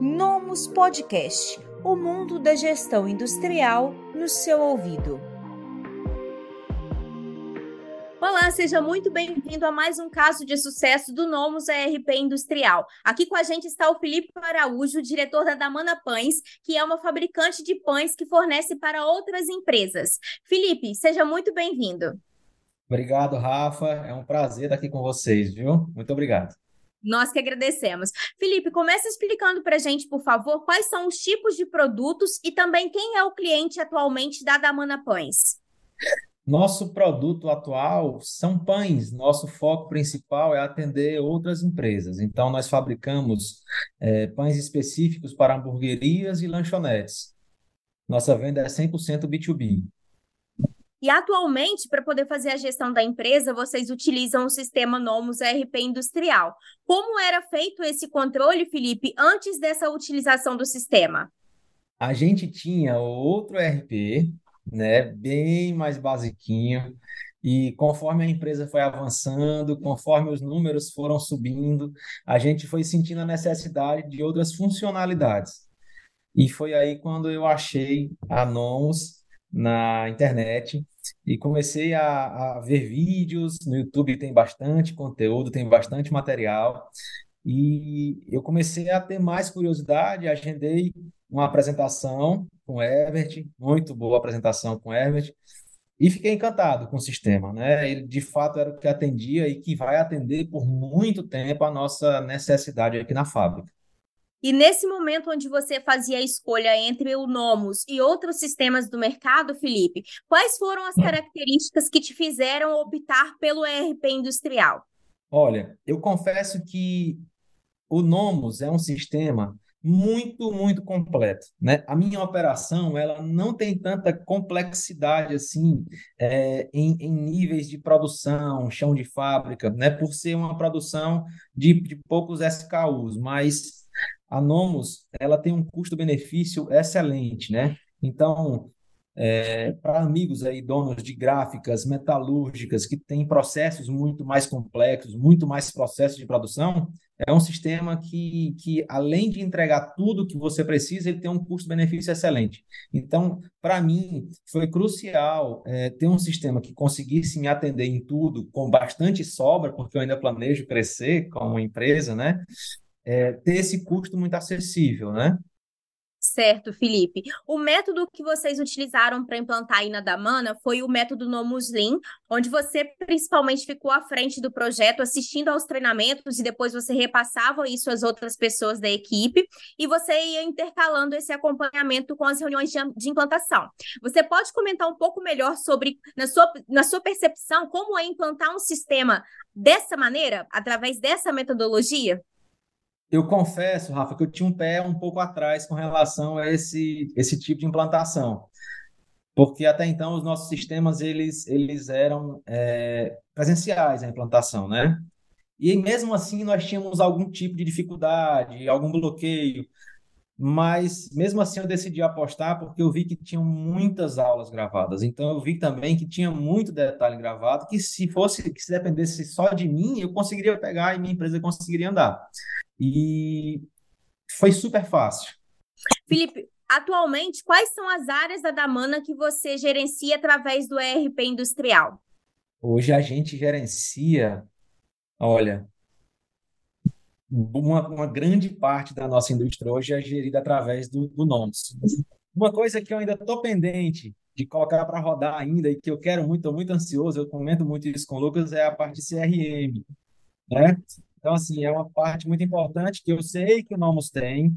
Nomus Podcast o mundo da gestão industrial no seu ouvido. Olá, seja muito bem-vindo a mais um caso de sucesso do Nomus ERP Industrial. Aqui com a gente está o Felipe Araújo, diretor da Damana Pães, que é uma fabricante de pães que fornece para outras empresas. Felipe, seja muito bem-vindo. Obrigado, Rafa. É um prazer estar aqui com vocês, viu? Muito obrigado. Nós que agradecemos. Felipe, comece explicando para a gente, por favor, quais são os tipos de produtos e também quem é o cliente atualmente da Damana Pães. Nosso produto atual são pães. Nosso foco principal é atender outras empresas. Então, nós fabricamos é, pães específicos para hamburguerias e lanchonetes. Nossa venda é 100% B2B. E atualmente, para poder fazer a gestão da empresa, vocês utilizam o sistema Nomus ERP Industrial. Como era feito esse controle, Felipe, antes dessa utilização do sistema? A gente tinha outro ERP, né, bem mais basiquinho, e conforme a empresa foi avançando, conforme os números foram subindo, a gente foi sentindo a necessidade de outras funcionalidades. E foi aí quando eu achei a Nomus na internet e comecei a, a, ver vídeos. No YouTube tem bastante conteúdo, tem bastante material. E eu comecei a ter mais curiosidade, agendei uma apresentação com Herbert, muito boa apresentação com Herbert, e fiquei encantado com o sistema. Né? Ele, de fato, era o que atendia e que vai atender por muito tempo a nossa necessidade aqui na fábrica. E nesse momento onde você fazia a escolha entre o Nomus e outros sistemas do mercado, Felipe, quais foram as características que te fizeram optar pelo ERP industrial? Olha, eu confesso que o Nomus é um sistema muito, muito completo, né? A minha operação, ela não tem tanta complexidade assim é, em, em, níveis de produção, chão de fábrica, né? Por ser uma produção de, de poucos SKUs, mas a Nomos ela tem um custo-benefício excelente, né? Então, é, para amigos aí, donos de gráficas metalúrgicas que têm processos muito mais complexos, muito mais processos de produção, é um sistema que, que além de entregar tudo que você precisa, ele tem um custo-benefício excelente. Então, para mim, foi crucial é, ter um sistema que conseguisse me atender em tudo com bastante sobra, porque eu ainda planejo crescer como empresa, né? É, ter esse custo muito acessível, né? Certo, Felipe. O método que vocês utilizaram para implantar aí na Damana foi o método Nomus Lean, onde você principalmente ficou à frente do projeto, assistindo aos treinamentos e depois você repassava isso às outras pessoas da equipe e você ia intercalando esse acompanhamento com as reuniões de, de implantação. Você pode comentar um pouco melhor sobre, na sua, na sua percepção, como é implantar um sistema dessa maneira, através dessa metodologia? Eu confesso, Rafa, que eu tinha um pé um pouco atrás com relação a esse, esse tipo de implantação, porque até então os nossos sistemas eles, eles eram é, presenciais a implantação, né? E mesmo assim nós tínhamos algum tipo de dificuldade, algum bloqueio, mas mesmo assim eu decidi apostar porque eu vi que tinham muitas aulas gravadas. Então eu vi também que tinha muito detalhe gravado que se fosse que se dependesse só de mim, eu conseguiria pegar e minha empresa conseguiria andar. E foi super fácil. Felipe, atualmente, quais são as áreas da Damana que você gerencia através do ERP industrial? Hoje a gente gerencia, olha, uma, uma grande parte da nossa indústria hoje é gerida através do, do NOMS. Uma coisa que eu ainda estou pendente de colocar para rodar ainda e que eu quero muito, estou muito ansioso, eu comento muito isso com o Lucas, é a parte de CRM. Né? Então, assim, é uma parte muito importante que eu sei que o Nomos tem,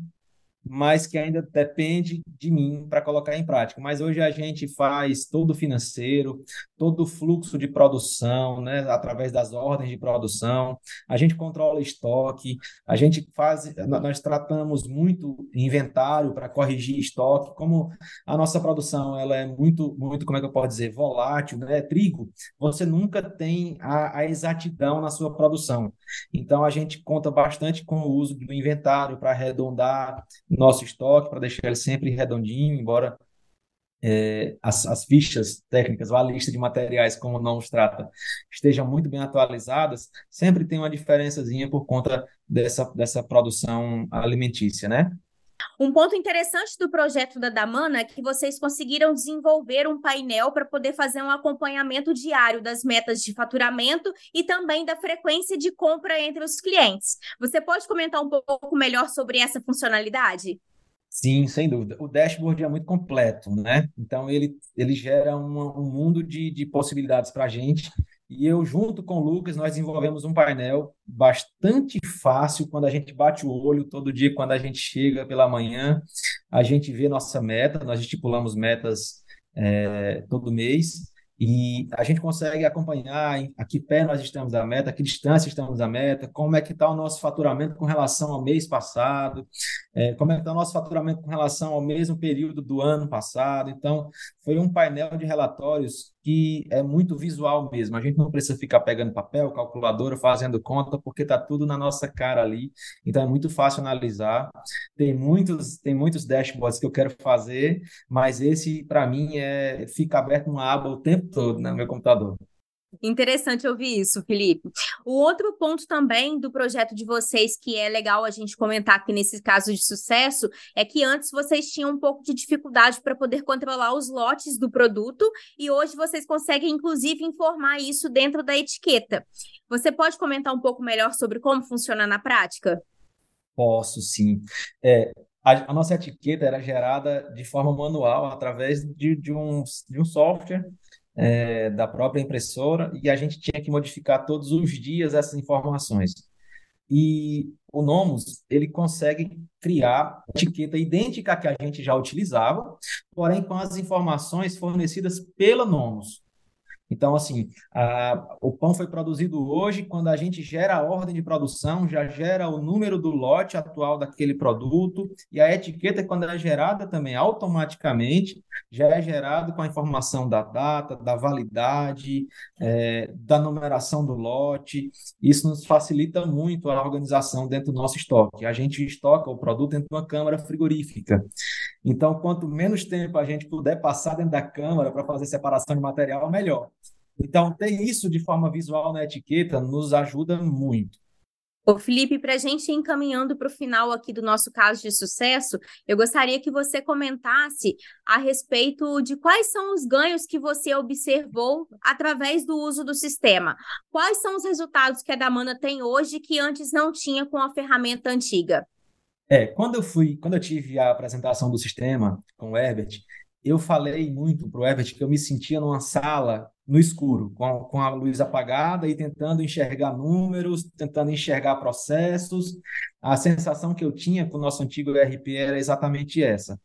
mas que ainda depende de mim para colocar em prática. Mas hoje a gente faz todo o financeiro, todo o fluxo de produção, né, através das ordens de produção, a gente controla estoque, a gente faz, nós tratamos muito inventário para corrigir estoque, como a nossa produção ela é muito, muito, como é que eu posso dizer, volátil, né, trigo, você nunca tem a, a exatidão na sua produção. Então a gente conta bastante com o uso do inventário para arredondar nosso estoque, para deixar ele sempre redondinho, embora é, as, as, fichas técnicas, a lista de materiais, como não os trata, estejam muito bem atualizadas, sempre tem uma diferençazinha por conta dessa, dessa produção alimentícia, né? Um ponto interessante do projeto da Damana é que vocês conseguiram desenvolver um painel para poder fazer um acompanhamento diário das metas de faturamento e também da frequência de compra entre os clientes. Você pode comentar um pouco melhor sobre essa funcionalidade? Sim, sem dúvida. O dashboard é muito completo, né? Então, ele, ele gera uma, um mundo de, de possibilidades para a gente. E eu, junto com o Lucas, nós desenvolvemos um painel bastante fácil quando a gente bate o olho todo dia, quando a gente chega pela manhã, a gente vê nossa meta, nós estipulamos metas é, todo mês, e a gente consegue acompanhar a que pé nós estamos da meta, a que distância estamos da meta, como é que está o nosso faturamento com relação ao mês passado, é, como é que está o nosso faturamento com relação ao mesmo período do ano passado. Então, foi um painel de relatórios que é muito visual mesmo. A gente não precisa ficar pegando papel, calculadora, fazendo conta, porque está tudo na nossa cara ali. Então é muito fácil analisar. Tem muitos, tem muitos dashboards que eu quero fazer, mas esse, para mim, é fica aberto uma aba o tempo todo no meu computador. Interessante ouvir isso, Felipe. O outro ponto também do projeto de vocês que é legal a gente comentar aqui nesse caso de sucesso é que antes vocês tinham um pouco de dificuldade para poder controlar os lotes do produto e hoje vocês conseguem inclusive informar isso dentro da etiqueta. Você pode comentar um pouco melhor sobre como funciona na prática? Posso, sim. É, a, a, nossa etiqueta era gerada de forma manual através de, de, um, de um software é, da própria impressora e a gente tinha que modificar todos os dias essas informações. E o Nomus, ele consegue criar etiqueta idêntica à que a gente já utilizava, porém com as informações fornecidas pela Nomus. Então, assim, a, o pão foi produzido hoje, quando a gente gera a ordem de produção, já gera o número do lote atual daquele produto, e a etiqueta, quando é gerada também automaticamente, já é gerado com a informação da data, da validade, é, da numeração do lote. Isso nos facilita muito a organização dentro do nosso estoque. A gente estoca o produto dentro de uma câmara frigorífica. Então, quanto menos tempo a gente puder passar dentro da câmara para fazer separação de material, melhor. Então, ter isso de forma visual na etiqueta nos ajuda muito. Ô, Felipe, para a gente ir encaminhando para o final aqui do nosso caso de sucesso, eu gostaria que você comentasse a respeito de quais são os ganhos que você observou através do uso do sistema. Quais são os resultados que a Damana tem hoje que antes não tinha com a ferramenta antiga? É, quando eu fui, quando eu tive a apresentação do sistema com o Herbert, eu falei muito para o Herbert que eu me sentia numa sala no escuro, com, com a luz apagada e tentando enxergar números, tentando enxergar processos. A sensação que eu tinha com o nosso antigo ERP era exatamente essa.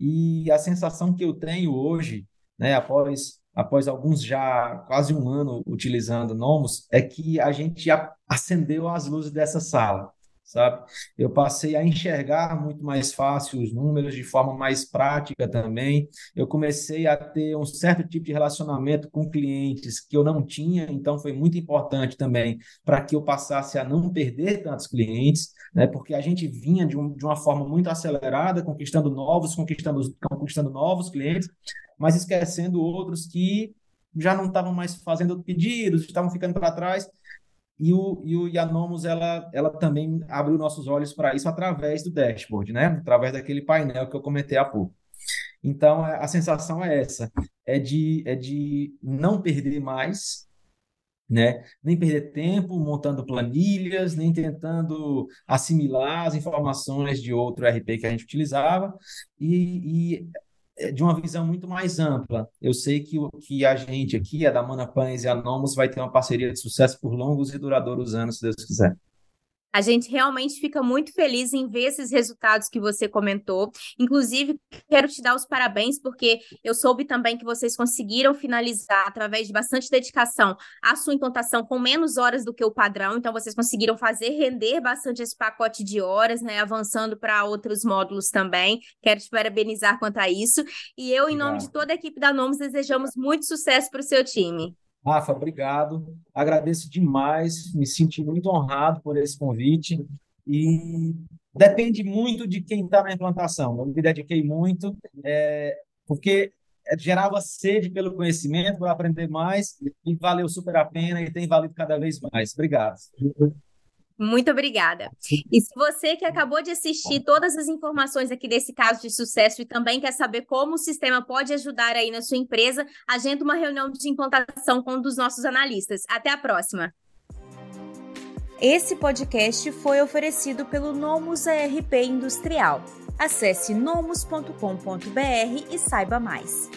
E a sensação que eu tenho hoje, né, após após alguns já quase um ano utilizando Nomos, é que a gente acendeu as luzes dessa sala sabe? Eu passei a enxergar muito mais fácil os números de forma mais prática também. Eu comecei a ter um certo tipo de relacionamento com clientes que eu não tinha, então foi muito importante também para que eu passasse a não perder tantos clientes, né? Porque a gente vinha de, um, de uma forma muito acelerada, conquistando novos, conquistando, conquistando novos clientes, mas esquecendo outros que já não estavam mais fazendo pedidos, estavam ficando para trás. E, o, e, o, e a Nomos, ela, ela também abriu nossos olhos para isso através do dashboard, né? Através daquele painel que eu comentei há pouco. Então, a sensação é essa, é de, é de não perder mais, né? Nem perder tempo montando planilhas, nem tentando assimilar as informações de outro RP que a gente utilizava, e, e de uma visão muito mais ampla. Eu sei que, que a gente aqui, a da Mana Pães e a Nomos, vai ter uma parceria de sucesso por longos e duradouros anos, se Deus quiser. A gente realmente fica muito feliz em ver esses resultados que você comentou. Inclusive, quero te dar os parabéns, porque eu soube também que vocês conseguiram finalizar, através de bastante dedicação, a sua implantação com menos horas do que o padrão. Então, vocês conseguiram fazer render bastante esse pacote de horas, né? Avançando para outros módulos também. Quero te parabenizar quanto a isso. E eu, em nome de toda a equipe da Nomes, desejamos muito sucesso para o seu time. Rafa, obrigado. Agradeço demais, me senti muito honrado por esse convite e depende muito de quem está na implantação. Eu me dediquei muito, é, porque gerava sede pelo conhecimento, por aprender mais e valeu super a pena e tem valido cada vez mais. Obrigado. Muito obrigada. E se você que acabou de assistir todas as informações aqui desse caso de sucesso e também quer saber como o sistema pode ajudar aí na sua empresa, agenda uma reunião de implantação com um dos nossos analistas. Até a próxima. Esse podcast foi oferecido pelo Nomus ERP Industrial. Acesse nomus.com.br e saiba mais.